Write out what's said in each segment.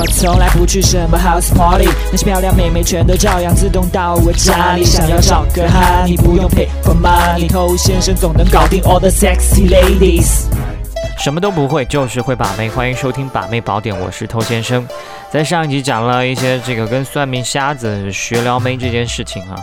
我从来不去什么 house party，那些漂亮妹妹全都照样自动到我家里。想要找个哈，你不用 pay for money，偷先生总能搞定 all the sexy ladies。什么都不会，就是会把妹。欢迎收听《把妹宝典》，我是偷先生。在上一集讲了一些这个跟算命瞎子学撩妹这件事情啊。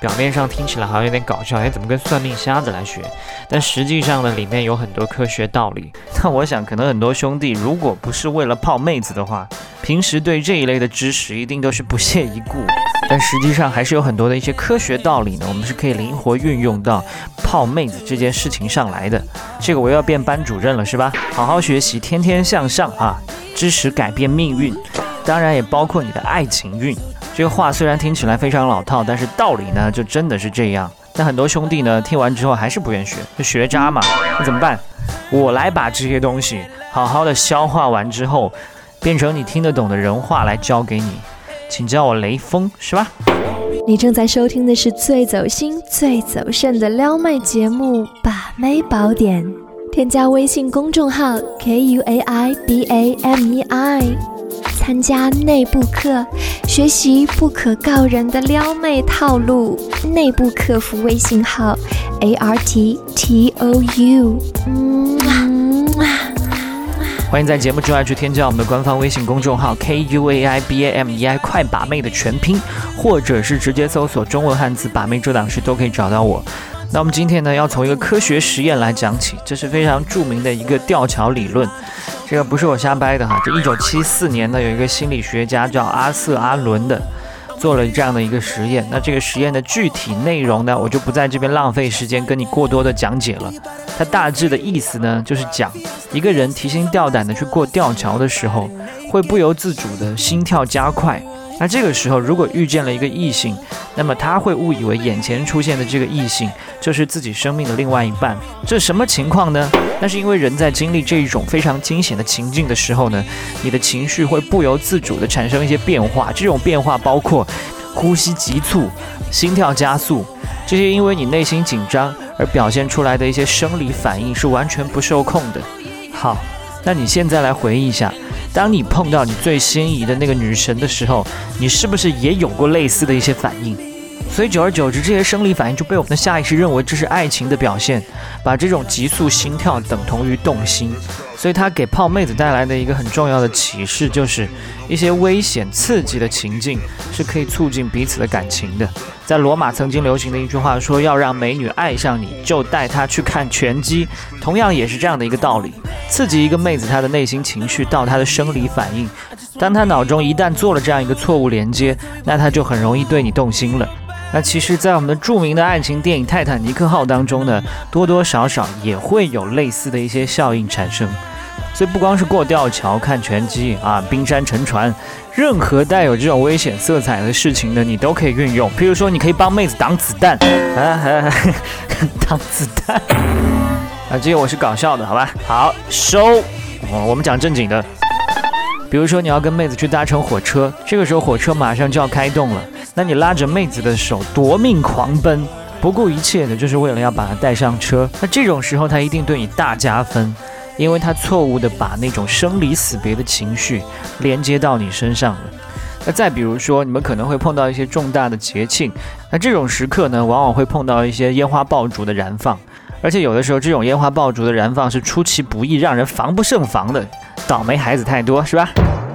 表面上听起来好像有点搞笑，哎，怎么跟算命瞎子来学？但实际上呢，里面有很多科学道理。那我想，可能很多兄弟如果不是为了泡妹子的话，平时对这一类的知识一定都是不屑一顾。但实际上还是有很多的一些科学道理呢，我们是可以灵活运用到泡妹子这件事情上来的。这个我又要变班主任了，是吧？好好学习，天天向上啊！知识改变命运，当然也包括你的爱情运。这个话虽然听起来非常老套，但是道理呢就真的是这样。但很多兄弟呢听完之后还是不愿学，就学渣嘛。那怎么办？我来把这些东西好好的消化完之后，变成你听得懂的人话来教给你，请叫我雷锋，是吧？你正在收听的是最走心、最走肾的撩妹节目《把妹宝典》，添加微信公众号 k u a i b a m e i。参加内部课，学习不可告人的撩妹套路。内部客服微信号：a r t t o u。欢迎在节目之外去添加我们的官方微信公众号 k u a i b a m e i，快把妹的全拼，或者是直接搜索中文汉字“把妹”这档事都可以找到我。那我们今天呢，要从一个科学实验来讲起，这是非常著名的一个吊桥理论。这个不是我瞎掰的哈，这一九七四年呢，有一个心理学家叫阿瑟阿伦的，做了这样的一个实验。那这个实验的具体内容呢，我就不在这边浪费时间跟你过多的讲解了。它大致的意思呢，就是讲一个人提心吊胆的去过吊桥的时候，会不由自主的心跳加快。那这个时候，如果遇见了一个异性，那么他会误以为眼前出现的这个异性就是自己生命的另外一半。这什么情况呢？那是因为人在经历这一种非常惊险的情境的时候呢，你的情绪会不由自主地产生一些变化。这种变化包括呼吸急促、心跳加速，这些因为你内心紧张而表现出来的一些生理反应是完全不受控的。好，那你现在来回忆一下。当你碰到你最心仪的那个女神的时候，你是不是也有过类似的一些反应？所以久而久之，这些生理反应就被我们的下意识认为这是爱情的表现，把这种急速心跳等同于动心。所以它给泡妹子带来的一个很重要的启示就是，一些危险刺激的情境是可以促进彼此的感情的。在罗马曾经流行的一句话说：“要让美女爱上你，就带她去看拳击。”同样也是这样的一个道理，刺激一个妹子她的内心情绪到她的生理反应。当她脑中一旦做了这样一个错误连接，那她就很容易对你动心了。那其实，在我们的著名的爱情电影《泰坦尼克号》当中呢，多多少少也会有类似的一些效应产生。所以不光是过吊桥、看拳击啊、冰山沉船，任何带有这种危险色彩的事情呢，你都可以运用。比如说，你可以帮妹子挡子弹，啊，挡子弹啊，这个我是搞笑的，好吧？好，收。我们讲正经的。比如说，你要跟妹子去搭乘火车，这个时候火车马上就要开动了，那你拉着妹子的手夺命狂奔，不顾一切的，就是为了要把她带上车。那这种时候，她一定对你大加分。因为他错误的把那种生离死别的情绪连接到你身上了。那再比如说，你们可能会碰到一些重大的节庆，那这种时刻呢，往往会碰到一些烟花爆竹的燃放，而且有的时候这种烟花爆竹的燃放是出其不意，让人防不胜防的。倒霉孩子太多，是吧？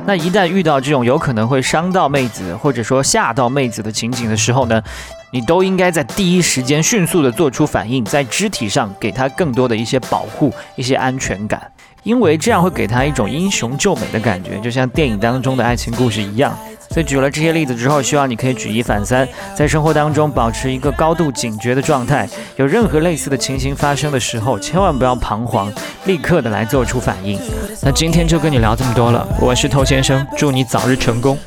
那一旦遇到这种有可能会伤到妹子，或者说吓到妹子的情景的时候呢？你都应该在第一时间迅速的做出反应，在肢体上给她更多的一些保护、一些安全感，因为这样会给她一种英雄救美的感觉，就像电影当中的爱情故事一样。所以举了这些例子之后，希望你可以举一反三，在生活当中保持一个高度警觉的状态。有任何类似的情形发生的时候，千万不要彷徨，立刻的来做出反应。那今天就跟你聊这么多了，我是头先生，祝你早日成功。